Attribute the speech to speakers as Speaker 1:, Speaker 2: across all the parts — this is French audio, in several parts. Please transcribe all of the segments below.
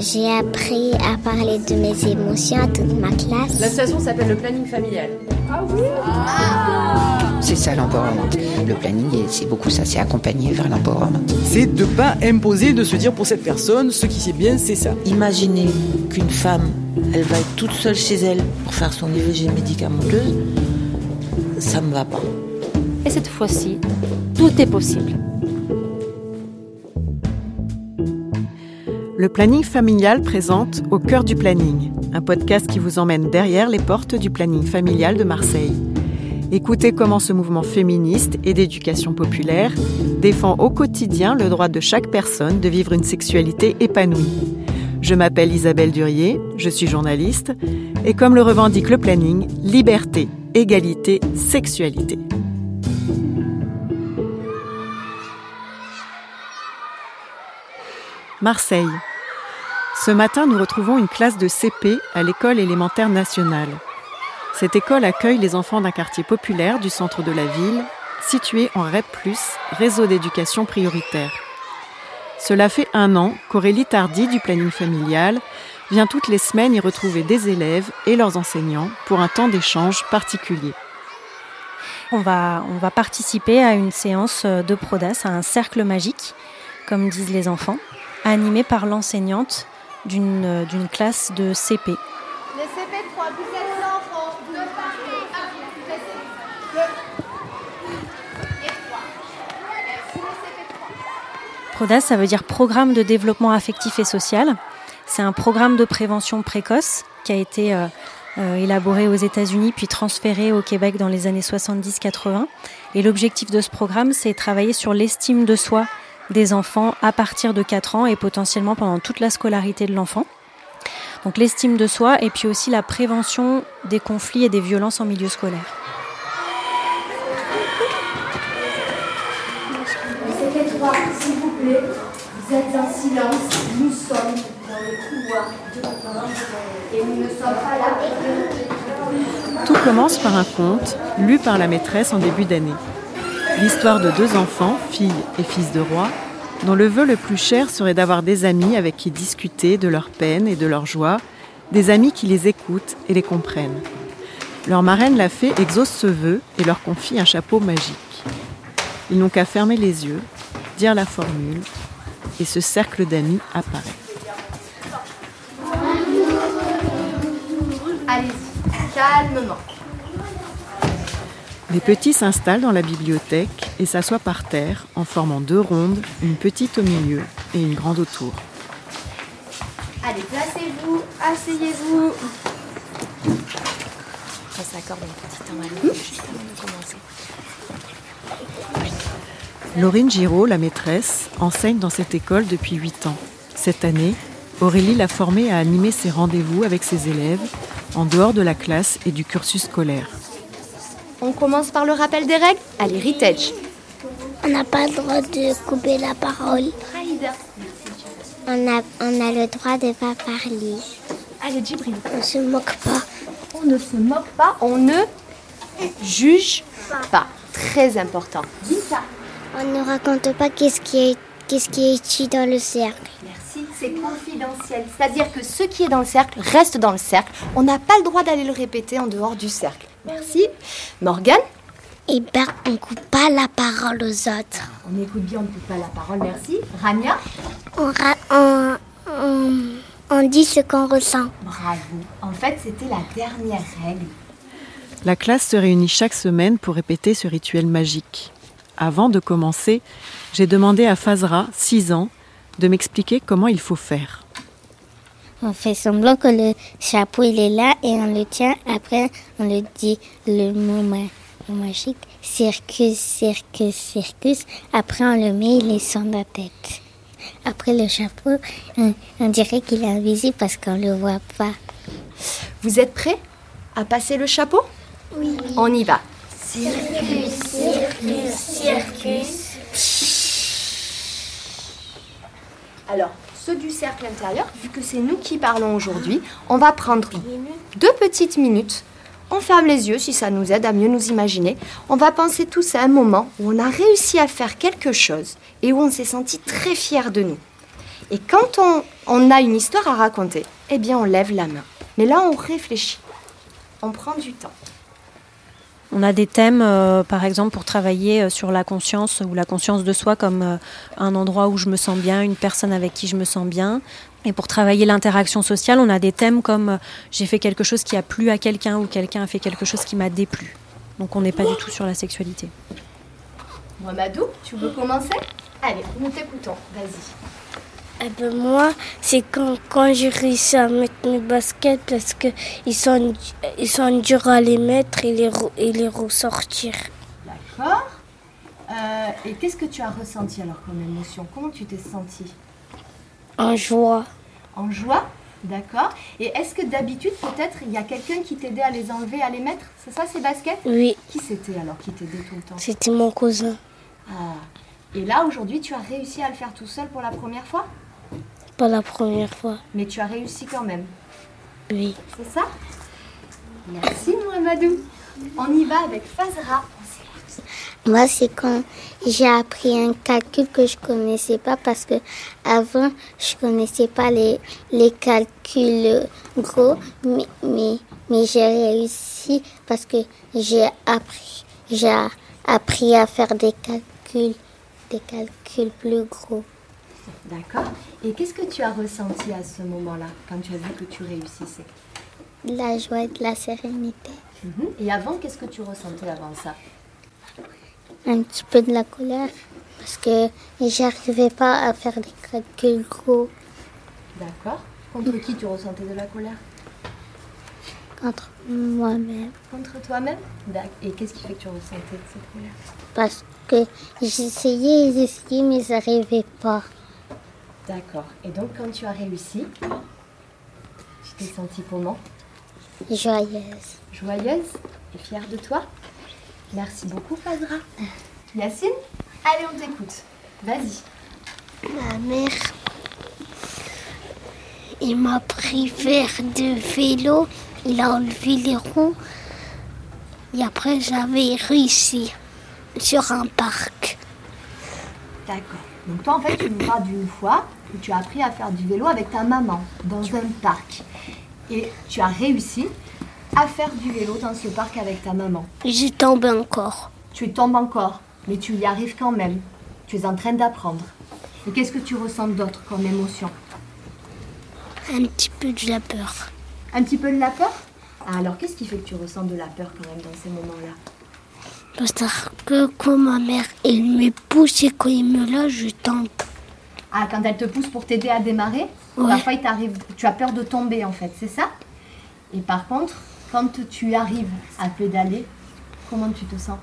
Speaker 1: J'ai appris à parler de mes émotions à toute ma classe.
Speaker 2: L'association s'appelle le planning familial. Ah oui
Speaker 3: C'est ça l'empowerment. Le planning, c'est beaucoup ça, c'est accompagner vers l'empowerment.
Speaker 4: C'est de pas imposer, de se dire pour cette personne, ce qui c'est bien, c'est ça.
Speaker 5: Imaginez qu'une femme, elle va être toute seule chez elle pour faire son IVG médicamenteuse, ça me va pas.
Speaker 6: Et cette fois-ci, tout est possible.
Speaker 7: Le planning familial présente Au cœur du planning, un podcast qui vous emmène derrière les portes du planning familial de Marseille. Écoutez comment ce mouvement féministe et d'éducation populaire défend au quotidien le droit de chaque personne de vivre une sexualité épanouie. Je m'appelle Isabelle Durier, je suis journaliste, et comme le revendique le planning, liberté, égalité, sexualité. Marseille. Ce matin, nous retrouvons une classe de CP à l'école élémentaire nationale. Cette école accueille les enfants d'un quartier populaire du centre de la ville, situé en REP, réseau d'éducation prioritaire. Cela fait un an qu'Aurélie Tardy du planning familial vient toutes les semaines y retrouver des élèves et leurs enseignants pour un temps d'échange particulier.
Speaker 6: On va, participer à une séance de Prodas, à un cercle magique, comme disent les enfants, animé par l'enseignante d'une d'une classe de CP.
Speaker 8: Les CP3, vous êtes enfants, de parler. Vous êtes deux. Et trois. Merci les CP3.
Speaker 6: PRODAS, ça veut dire Programme de développement affectif et social. C'est un programme de prévention précoce qui a été euh, euh, élaboré aux États-Unis puis transféré au Québec dans les années 70-80. Et l'objectif de ce programme, c'est travailler sur l'estime de soi des enfants à partir de 4 ans et potentiellement pendant toute la scolarité de l'enfant. Donc l'estime de soi et puis aussi la prévention des conflits et des violences en milieu scolaire.
Speaker 9: Les CP3, s'il vous plaît, vous êtes en silence. Nous sommes dans le couloir de et nous ne sommes pas là pour
Speaker 7: Tout commence par un conte lu par la maîtresse en début d'année. L'histoire de deux enfants, fille et fils de roi, dont le vœu le plus cher serait d'avoir des amis avec qui discuter de leurs peines et de leurs joies, des amis qui les écoutent et les comprennent. Leur marraine la fée exauce ce vœu et leur confie un chapeau magique. Ils n'ont qu'à fermer les yeux, dire la formule, et ce cercle d'amis apparaît.
Speaker 8: Allez-y, calmement.
Speaker 7: Les petits s'installent dans la bibliothèque et s'assoient par terre en formant deux rondes, une petite au milieu et une grande autour.
Speaker 8: Allez, placez-vous, asseyez-vous.
Speaker 6: On s'accorde un petit temps à juste avant de commencer.
Speaker 7: Laurine Giraud, la maîtresse, enseigne dans cette école depuis 8 ans. Cette année, Aurélie l'a formée à animer ses rendez-vous avec ses élèves en dehors de la classe et du cursus scolaire.
Speaker 8: On commence par le rappel des règles. Allez, Ritage.
Speaker 1: On n'a pas le droit de couper la parole. On a, on a le droit de pas parler.
Speaker 8: Allez, Djibril.
Speaker 1: On se moque pas.
Speaker 8: On ne se moque pas, on ne juge pas. Très important. Dis ça.
Speaker 1: On ne raconte pas qu'est-ce qui est, qu'est-ce qui est écrit dans le cercle.
Speaker 8: Merci, c'est confidentiel. C'est-à-dire que ce qui est dans le cercle reste dans le cercle. On n'a pas le droit d'aller le répéter en dehors du cercle. Merci. Morgane
Speaker 1: Eh ben, on coupe pas la parole aux autres.
Speaker 8: On écoute bien, on ne coupe pas la parole. Merci. Rania
Speaker 1: On, ra- on, on, on dit ce qu'on ressent.
Speaker 8: Bravo. En fait, c'était la dernière règle.
Speaker 7: La classe se réunit chaque semaine pour répéter ce rituel magique. Avant de commencer, j'ai demandé à Fazra, 6 ans, de m'expliquer comment il faut faire.
Speaker 1: On fait semblant que le chapeau il est là et on le tient. Après, on le dit le mot ma- mot magique. Circus, circus, circus. Après, on le met, il est sur la tête. Après le chapeau, on, on dirait qu'il est invisible parce qu'on le voit pas.
Speaker 8: Vous êtes prêts à passer le chapeau?
Speaker 1: Oui.
Speaker 8: On y va.
Speaker 1: Circus, circus, circus.
Speaker 8: Alors, ceux du cercle intérieur, vu que c'est nous qui parlons aujourd'hui, on va prendre deux petites minutes on ferme les yeux si ça nous aide à mieux nous imaginer. On va penser tous à un moment où on a réussi à faire quelque chose et où on s'est senti très fier de nous. Et quand on, on a une histoire à raconter, eh bien on lève la main. Mais là, on réfléchit. On prend du temps.
Speaker 6: On a des thèmes, euh, par exemple, pour travailler euh, sur la conscience ou la conscience de soi comme euh, un endroit où je me sens bien, une personne avec qui je me sens bien. Et pour travailler l'interaction sociale, on a des thèmes comme j'ai fait quelque chose qui a plu à quelqu'un ou quelqu'un a fait quelque chose qui m'a déplu. Donc on n'est pas du tout sur la sexualité.
Speaker 8: Mamadou, tu veux commencer? Allez, nous t'écoutons. Vas-y.
Speaker 1: Eh ben moi, c'est quand, quand j'ai réussi à mettre mes baskets parce que ils sont, ils sont durs à les mettre et les, et les ressortir.
Speaker 8: D'accord. Euh, et qu'est-ce que tu as ressenti alors comme émotion? Comment tu t'es senti
Speaker 1: En joie.
Speaker 8: En joie? D'accord. Et est-ce que d'habitude, peut-être, il y a quelqu'un qui t'aidait à les enlever, à les mettre? C'est ça ces baskets?
Speaker 1: Oui,
Speaker 8: Qui c'était alors qui t'aidait tout le temps?
Speaker 1: C'était mon cousin.
Speaker 8: Ah. Et là, aujourd'hui, tu as réussi à le faire tout seul pour la première fois?
Speaker 1: Pas la première fois.
Speaker 8: Mais tu as réussi quand même.
Speaker 1: Oui.
Speaker 8: C'est ça? Merci, Mohamedou. On y va avec Fazra.
Speaker 1: Moi, c'est quand j'ai appris un calcul que je connaissais pas parce que avant, je connaissais pas les, les calculs gros, mais, mais, mais j'ai réussi parce que j'ai appris, j'ai appris à faire des calculs, des calculs plus gros.
Speaker 8: D'accord. Et qu'est-ce que tu as ressenti à ce moment-là, quand tu as vu que tu réussissais?
Speaker 1: De la joie et de la sérénité.
Speaker 8: Mhm. Et avant, qu'est-ce que tu ressentais avant ça?
Speaker 1: Un petit peu de la colère parce que j'arrivais pas à faire des calculs gros
Speaker 8: D'accord. Contre qui tu ressentais de la colère?
Speaker 1: Contre moi-même.
Speaker 8: Contre toi-même? Et qu'est-ce qui fait que tu ressentais cette colère?
Speaker 1: Parce que j'essayais et j'essayais mais j'arrivais pas.
Speaker 8: D'accord. Et donc, quand tu as réussi, tu t'es sentie comment?
Speaker 1: Joyeuse.
Speaker 8: Joyeuse et fière de toi? Merci beaucoup, Fazra. Yacine? Allez, on t'écoute. Vas-y.
Speaker 1: Ma mère, il m'a pris faire de vélo, il a enlevé les roues et après j'avais réussi sur un parc.
Speaker 8: D'accord. Donc toi, en fait, tu nous parles d'une fois où tu as appris à faire du vélo avec ta maman dans un parc. Et tu as réussi à faire du vélo dans ce parc avec ta maman.
Speaker 1: J'ai tombé encore.
Speaker 8: Tu tombes encore, mais tu y arrives quand même. Tu es en train d'apprendre. Et qu'est-ce que tu ressens d'autre comme émotion?
Speaker 1: Un petit peu de la peur.
Speaker 8: Un petit peu de la peur? Ah, Alors, qu'est-ce qui fait que tu ressens de la peur quand même dans ces moments-là?
Speaker 1: Parce que quand ma mère elle me pousse et quand il me lâche, je tombe.
Speaker 8: Ah, quand elle te pousse pour t'aider à démarrer,
Speaker 1: Ouais.
Speaker 8: parfois il t'arrive, tu as peur de tomber en fait, c'est ça? Et par contre, quand tu arrives à pédaler, comment tu te sens?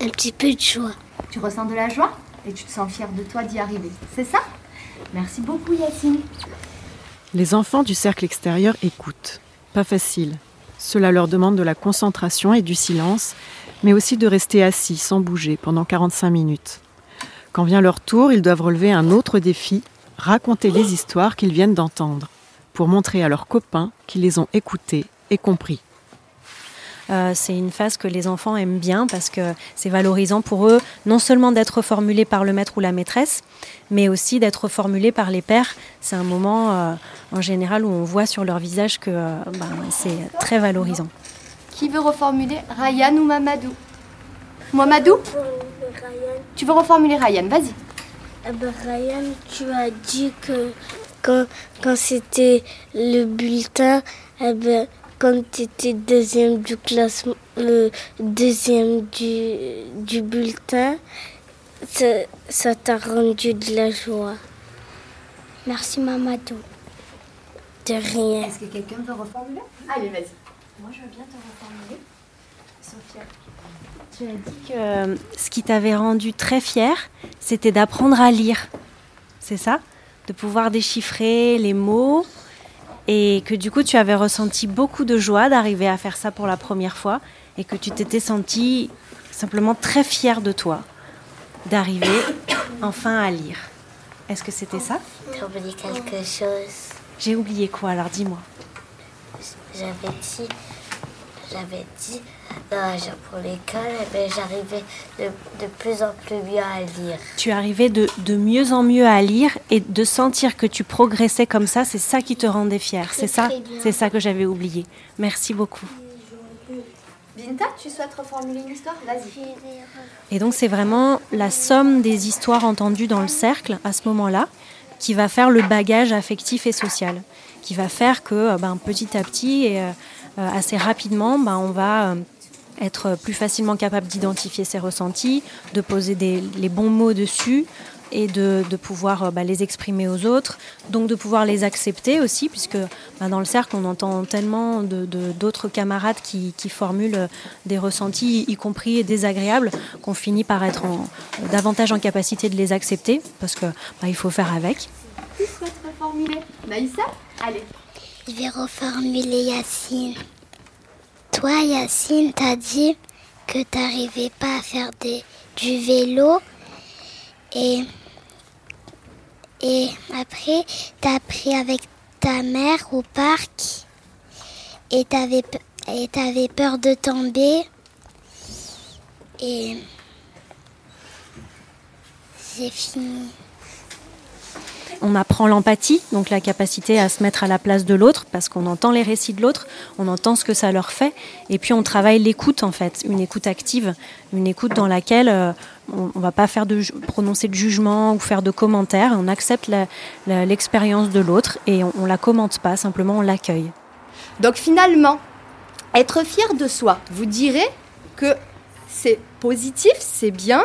Speaker 1: Un petit peu de joie.
Speaker 8: Tu ressens de la joie et tu te sens fière de toi d'y arriver, c'est ça? Merci beaucoup Yacine.
Speaker 7: Les enfants du cercle extérieur écoutent. Pas facile. Cela leur demande de la concentration et du silence, mais aussi de rester assis sans bouger pendant 45 minutes. Quand vient leur tour, ils doivent relever un autre défi, raconter les histoires qu'ils viennent d'entendre, pour montrer à leurs copains qu'ils les ont écoutées et compris.
Speaker 6: Euh, c'est une phase que les enfants aiment bien parce que c'est valorisant pour eux, non seulement d'être formulé par le maître ou la maîtresse, mais aussi d'être formulé par les pères. C'est un moment, euh, en général, où on voit sur leur visage que euh, ben, c'est très valorisant.
Speaker 8: Qui veut reformuler Ryan ou Mamadou Mamadou Tu veux reformuler Ryan, vas-y.
Speaker 1: Eh ben, Ryan, tu as dit que quand, quand c'était le bulletin, eh ben, quand tu étais deuxième du classement, le deuxième du, du bulletin, ça ça t'a rendu de la joie. Merci Mamadou. De rien.
Speaker 8: Est-ce que quelqu'un veut reformuler? Allez, vas-y. Moi, je veux bien te reformuler. Sophia.
Speaker 6: Tu as dit que euh, ce qui t'avait rendu très fier, c'était d'apprendre à lire. C'est ça? De pouvoir déchiffrer les mots et que du coup tu avais ressenti beaucoup de joie d'arriver à faire ça pour la première fois et que tu t'étais senti simplement très fier de toi d'arriver enfin à lire. Est-ce que c'était ça?
Speaker 1: T'as oublié quelque chose.
Speaker 6: J'ai oublié quoi alors dis-moi.
Speaker 1: J'avais dit,
Speaker 10: j'avais dit dans pour l'école, eh ben, j'arrivais de, de, plus en plus mieux à lire.
Speaker 6: Tu arrivais de, de, mieux en mieux à lire et de sentir que tu progressais comme ça, c'est ça qui te rendait fière. C'est ça, c'est ça que j'avais oublié. Merci beaucoup.
Speaker 8: Binta, tu souhaites reformuler une histoire? Vas-y.
Speaker 6: Et donc c'est vraiment la somme des histoires entendues dans le cercle à ce moment-là qui va faire le bagage affectif et social, qui va faire que euh, ben, petit à petit et euh, assez rapidement, ben, on va euh, être plus facilement capable d'identifier ses ressentis, de poser les bons mots dessus et de, de pouvoir bah, les exprimer aux autres, donc de pouvoir les accepter aussi, puisque bah, dans le cercle, on entend tellement d'autres de, camarades qui, qui, formulent des ressentis, y compris désagréables, qu'on finit par être en, davantage en capacité de les accepter, parce que bah, il faut faire avec.
Speaker 8: Qui souhaite reformuler Maïssa? Allez.
Speaker 10: Je vais reformuler Yacine. Toi, Yacine, t'as dit que t'arrivais pas à faire des, du vélo et, et après t'as pris avec ta mère au parc et t'avais peur de tomber. Et j'ai fini
Speaker 6: on apprend l'empathie, donc la capacité à se mettre à la place de l'autre, parce qu'on entend les récits de l'autre, on entend ce que ça leur fait, et puis on travaille l'écoute en fait, une écoute active, une écoute dans laquelle euh, on, ne va pas faire de prononcer de jugement ou faire de commentaires, on accepte l'expérience de l'autre et on, on la commente pas, simplement on l'accueille.
Speaker 8: Donc finalement, être fier de soi, vous direz que c'est positif, c'est bien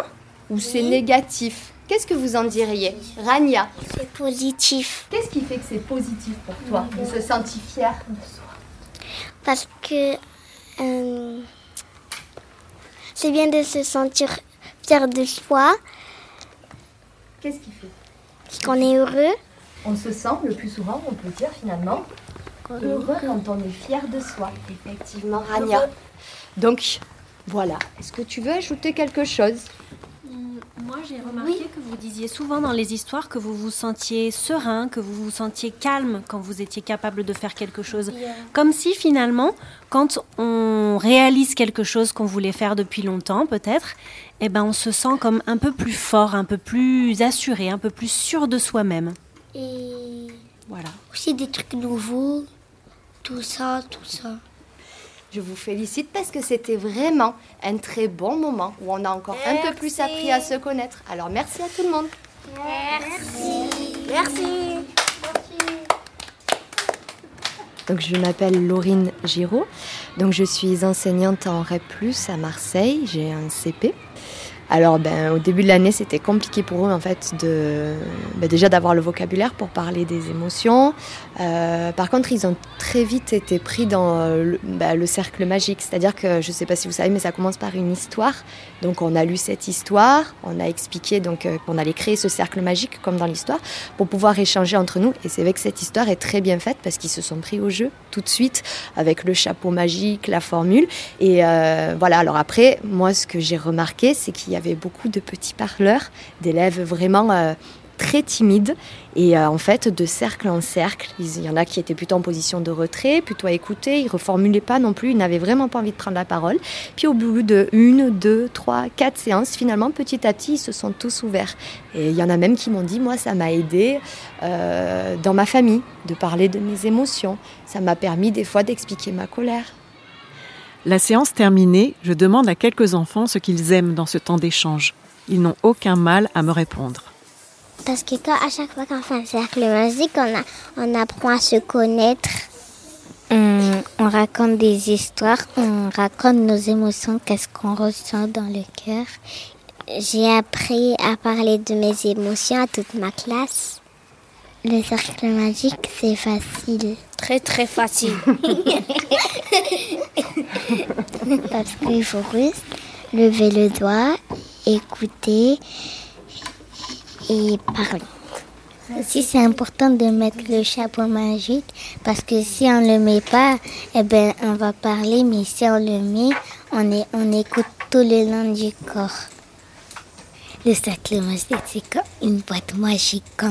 Speaker 8: ou c'est négatif? Qu'est-ce que vous en diriez Rania
Speaker 10: C'est positif.
Speaker 8: Qu'est-ce qui fait que c'est positif pour toi de se sentir fier de soi
Speaker 10: Parce que euh, c'est bien de se sentir fier de soi.
Speaker 8: Qu'est-ce qui fait
Speaker 10: Qu'on est heureux.
Speaker 8: On se sent le plus souvent, on peut dire finalement, heureux quand on est fier de soi. Effectivement, Rania. Donc, voilà. Est-ce que tu veux ajouter quelque chose
Speaker 6: moi, j'ai remarqué que vous disiez souvent dans les histoires que vous vous sentiez serein, que vous vous sentiez calme quand vous étiez capable de faire quelque chose. Comme si finalement, quand on réalise quelque chose qu'on voulait faire depuis longtemps, peut-être, eh ben, on se sent comme un peu plus fort, un peu plus assuré, un peu plus sûr de soi-même.
Speaker 10: Et
Speaker 6: voilà.
Speaker 10: Aussi des trucs nouveaux, tout ça, tout ça.
Speaker 8: Je vous félicite parce que c'était vraiment un très bon moment où on a encore un peu plus appris à se connaître. Alors merci à tout le monde.
Speaker 10: Merci. Merci.
Speaker 8: Donc je m'appelle Laurine Giraud. Donc je suis enseignante en REP+ à Marseille. J'ai un CP. Alors, ben, au début de l'année, c'était compliqué pour eux, en fait, de, ben, déjà d'avoir le vocabulaire pour parler des émotions. Euh, par contre, ils ont très vite été pris dans le, ben, le cercle magique. C'est-à-dire que, je ne sais pas si vous savez, mais ça commence par une histoire. Donc, on a lu cette histoire, on a expliqué donc euh, qu'on allait créer ce cercle magique, comme dans l'histoire, pour pouvoir échanger entre nous. Et c'est vrai que cette histoire est très bien faite parce qu'ils se sont pris au jeu tout de suite avec le chapeau magique, la formule. Et euh, voilà. Alors après, moi, ce que j'ai remarqué, c'est qu'il y avait beaucoup de petits parleurs, d'élèves vraiment euh, très timides. Et euh, en fait, de cercle en cercle, il y en a qui étaient plutôt en position de retrait, plutôt à écouter, ils reformulaient pas non plus, ils n'avaient vraiment pas envie de prendre la parole. Puis au bout de une, deux, trois, quatre séances, finalement, petit à petit, ils se sont tous ouverts. Et il y en a même qui m'ont dit, moi, ça m'a aidé euh, dans ma famille de parler de mes émotions. Ça m'a permis des fois d'expliquer ma colère.
Speaker 7: La séance terminée, je demande à quelques enfants ce qu'ils aiment dans ce temps d'échange. Ils n'ont aucun mal à me répondre.
Speaker 10: Parce que quand, à chaque fois qu'on fait un cercle magique, on, a, on apprend à se connaître.
Speaker 1: On, on, raconte des histoires, on raconte nos émotions, qu'est-ce qu'on ressent dans le cœur.
Speaker 10: J'ai appris à parler de mes émotions à toute ma classe. Le cercle magique, c'est facile.
Speaker 1: Très très facile.
Speaker 10: Parce qu'il faut juste lever le doigt, écouter et parler.
Speaker 1: Aussi, c'est important de mettre le chapeau magique parce que si on ne le met pas, eh ben, on va parler, mais si on le met, on, est, on écoute tout le long du corps. Le cercle magique, c'est comme une boîte magique qu'on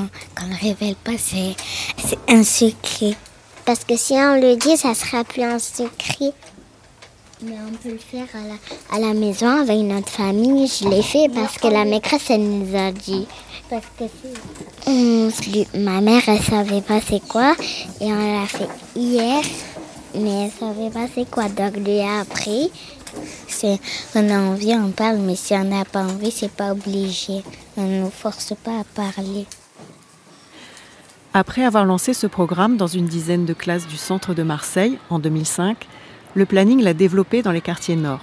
Speaker 1: ne révèle pas, c'est un secret.
Speaker 10: Parce que si on le dit, ça sera plus un secret. Mais on peut le faire à la, à la maison avec notre famille. Je l'ai fait parce que la maîtresse, elle nous a dit. Parce que c'est... Ma mère, elle savait pas c'est quoi. Et on l'a fait hier. Mais elle savait pas c'est quoi. Donc, lui a appris. On a envie, on parle. Mais si on n'a pas envie, c'est pas obligé. On ne nous force pas à parler.
Speaker 7: Après avoir lancé ce programme dans une dizaine de classes du centre de Marseille en 2005, le planning l'a développé dans les quartiers nord.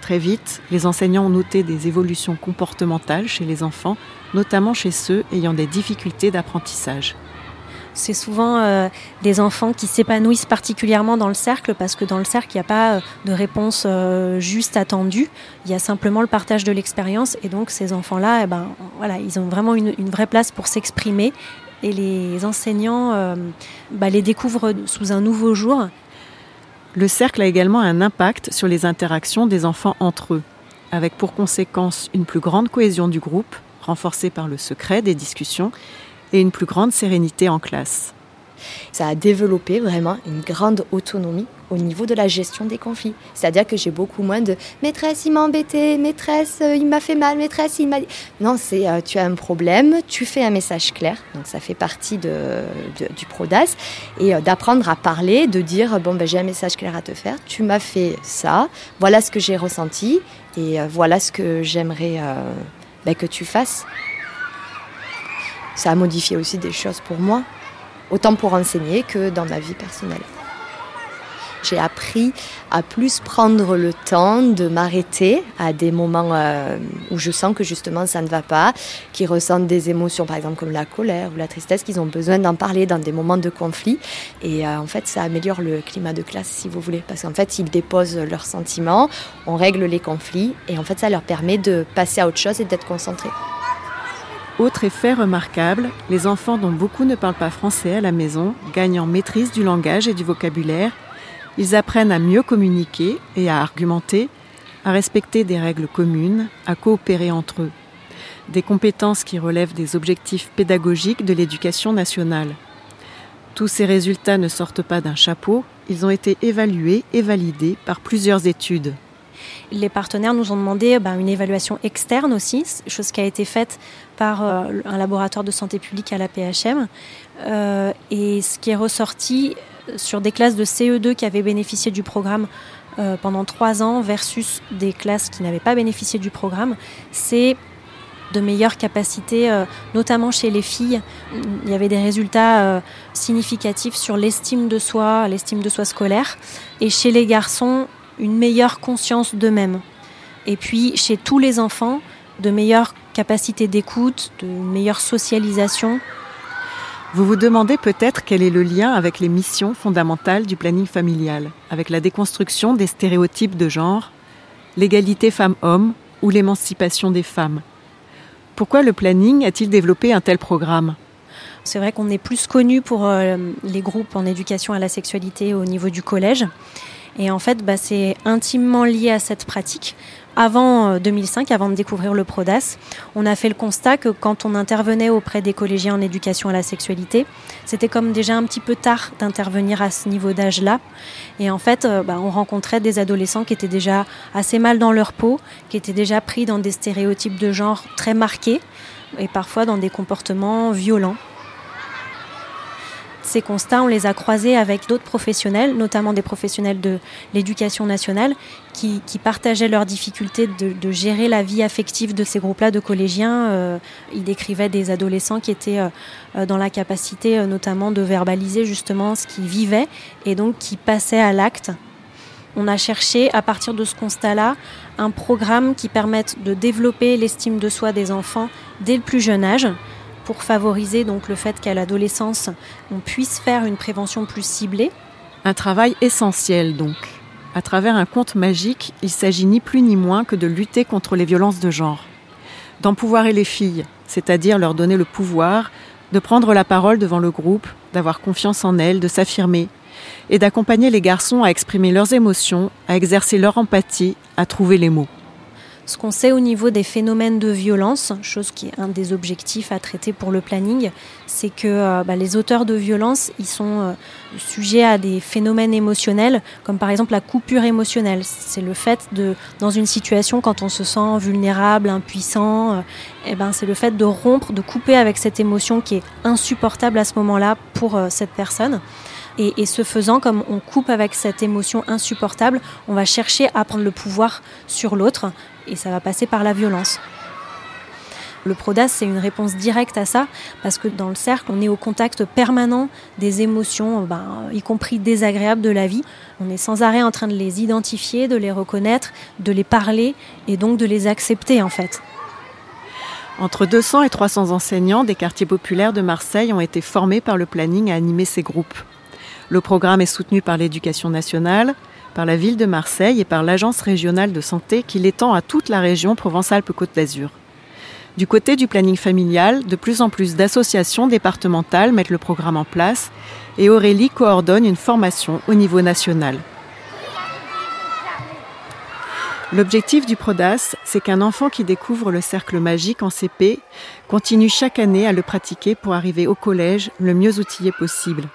Speaker 7: Très vite, les enseignants ont noté des évolutions comportementales chez les enfants, notamment chez ceux ayant des difficultés d'apprentissage.
Speaker 6: C'est souvent euh, des enfants qui s'épanouissent particulièrement dans le cercle parce que dans le cercle, il n'y a pas euh, de réponse euh, juste attendue. Il y a simplement le partage de l'expérience. Et donc, ces enfants-là, eh ben, ils ont vraiment une, une vraie place pour s'exprimer. Et les enseignants bah, les découvrent sous un nouveau jour.
Speaker 7: Le cercle a également un impact sur les interactions des enfants entre eux, avec pour conséquence une plus grande cohésion du groupe, renforcée par le secret des discussions, et une plus grande sérénité en classe.
Speaker 11: Ça a développé vraiment une grande autonomie au niveau de la gestion des conflits. C'est-à-dire que j'ai beaucoup moins de maîtresse, il m'a embêté, maîtresse, euh, il m'a fait mal, maîtresse, il m'a dit. Non, c'est euh, tu as un problème, tu fais un message clair. Donc ça fait partie du PRODAS. Et euh, d'apprendre à parler, de dire bon, ben, j'ai un message clair à te faire, tu m'as fait ça, voilà ce que j'ai ressenti et voilà ce que j'aimerais ben, que tu fasses. Ça a modifié aussi des choses pour moi, autant pour enseigner que dans ma vie personnelle. J'ai appris à plus prendre le temps de m'arrêter à des moments euh, où je sens que justement ça ne va pas, qui ressentent des émotions par exemple comme la colère ou la tristesse, qu'ils ont besoin d'en parler dans des moments de conflit. Et euh, en fait ça améliore le climat de classe si vous voulez, parce qu'en fait ils déposent leurs sentiments, on règle les conflits et en fait ça leur permet de passer à autre chose et d'être concentrés.
Speaker 7: Autre effet remarquable, les enfants dont beaucoup ne parlent pas français à la maison gagnent en maîtrise du langage et du vocabulaire. Ils apprennent à mieux communiquer et à argumenter, à respecter des règles communes, à coopérer entre eux. Des compétences qui relèvent des objectifs pédagogiques de l'éducation nationale. Tous ces résultats ne sortent pas d'un chapeau, ils ont été évalués et validés par plusieurs études.
Speaker 6: Les partenaires nous ont demandé ben, une évaluation externe aussi, chose qui a été faite par euh, un laboratoire de santé publique à la PHM. Euh, et ce qui est ressorti sur des classes de CE2 qui avaient bénéficié du programme euh, pendant trois ans versus des classes qui n'avaient pas bénéficié du programme, c'est de meilleures capacités, euh, notamment chez les filles. Il y avait des résultats euh, significatifs sur l'estime de soi, l'estime de soi scolaire, et chez les garçons, une meilleure conscience d'eux-mêmes. Et puis chez tous les enfants, de meilleures capacités d'écoute, de meilleure socialisation.
Speaker 7: Vous vous demandez peut-être quel est le lien avec les missions fondamentales du planning familial, avec la déconstruction des stéréotypes de genre, l'égalité femmes-hommes ou l'émancipation des femmes. Pourquoi le planning a-t-il développé un tel programme?
Speaker 6: C'est vrai qu'on est plus connu pour euh, les groupes en éducation à la sexualité au niveau du collège. Et en fait, bah, c'est intimement lié à cette pratique. Avant 2005, euh, avant de découvrir le PRODAS, on a fait le constat que quand on intervenait auprès des collégiens en éducation à la sexualité, c'était comme déjà un petit peu tard d'intervenir à ce niveau d'âge-là. Et en fait, euh, bah, on rencontrait des adolescents qui étaient déjà assez mal dans leur peau, qui étaient déjà pris dans des stéréotypes de genre très marqués et parfois dans des comportements violents. Ces constats, on les a croisés avec d'autres professionnels, notamment des professionnels de l'éducation nationale, qui, partageaient leurs difficultés de, gérer la vie affective de ces groupes-là de collégiens. Euh, ils décrivaient des adolescents qui étaient euh, euh, dans la capacité notamment de verbaliser justement ce qu'ils vivaient et donc qui passaient à l'acte. On a cherché, à partir de ce constat-là, un programme qui permette de développer l'estime de soi des enfants dès le plus jeune âge, pour favoriser donc le fait qu'à l'adolescence, on puisse faire une prévention plus ciblée.
Speaker 7: Un travail essentiel donc. À travers un conte magique, il s'agit ni plus ni moins que de lutter contre les violences de genre. D'empouvoirer les filles, c'est-à-dire leur donner le pouvoir de prendre la parole devant le groupe, d'avoir confiance en elles, de s'affirmer, et d'accompagner les garçons à exprimer leurs émotions, à exercer leur empathie, à trouver les mots.
Speaker 6: Ce qu'on sait au niveau des phénomènes de violence, chose qui est un des objectifs à traiter pour le planning, c'est que euh, bah, les auteurs de violence, ils sont euh, sujets à des phénomènes émotionnels, comme par exemple la coupure émotionnelle. C'est le fait de, dans une situation, quand on se sent vulnérable, impuissant, euh, eh ben, c'est le fait de rompre, de couper avec cette émotion qui est insupportable à ce moment-là pour cette personne. Et, et, ce faisant, comme on coupe avec cette émotion insupportable, on va chercher à prendre le pouvoir sur l'autre et ça va passer par la violence. Le PRODAS, c'est une réponse directe à ça, parce que dans le cercle, on est au contact permanent des émotions, ben, y compris désagréables de la vie. On est sans arrêt en train de les identifier, de les reconnaître, de les parler et donc de les accepter en fait.
Speaker 7: Entre 200 et 300 enseignants des quartiers populaires de Marseille ont été formés par le planning à animer ces groupes. Le programme est soutenu par l'éducation nationale, par la ville de Marseille et par l'Agence régionale de santé qui l'étend à toute la région Provence-Alpes-Côte d'Azur. Du côté du planning familial, de plus en plus d'associations départementales mettent le programme en place et Aurélie coordonne une formation au niveau national. L'objectif du PRODAS, c'est qu'un enfant qui découvre le cercle magique en CP continue chaque année à le pratiquer pour arriver au collège le mieux outillé possible.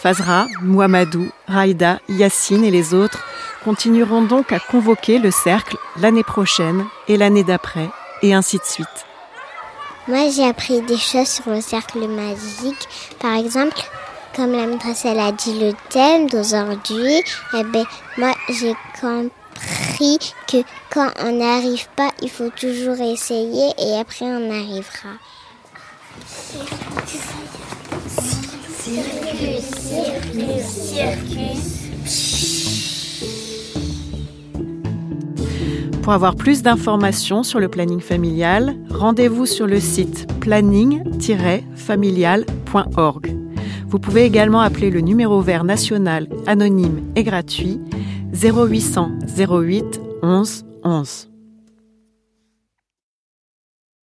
Speaker 7: Fazra, Mouamadou, Raïda, Yassine et les autres continueront donc à convoquer le cercle l'année prochaine et l'année d'après, et ainsi de suite.
Speaker 10: Moi, j'ai appris des choses sur le cercle magique. Par exemple, comme la maîtresse elle a dit le thème d'aujourd'hui, eh ben, moi, j'ai compris que quand on n'arrive pas, il faut toujours essayer et après on arrivera.
Speaker 9: Circus, circus, circus.
Speaker 7: Pour avoir plus d'informations sur le planning familial, rendez-vous sur le site planning-familial.org. Vous pouvez également appeler le numéro vert national anonyme et gratuit 0800 08 11 11.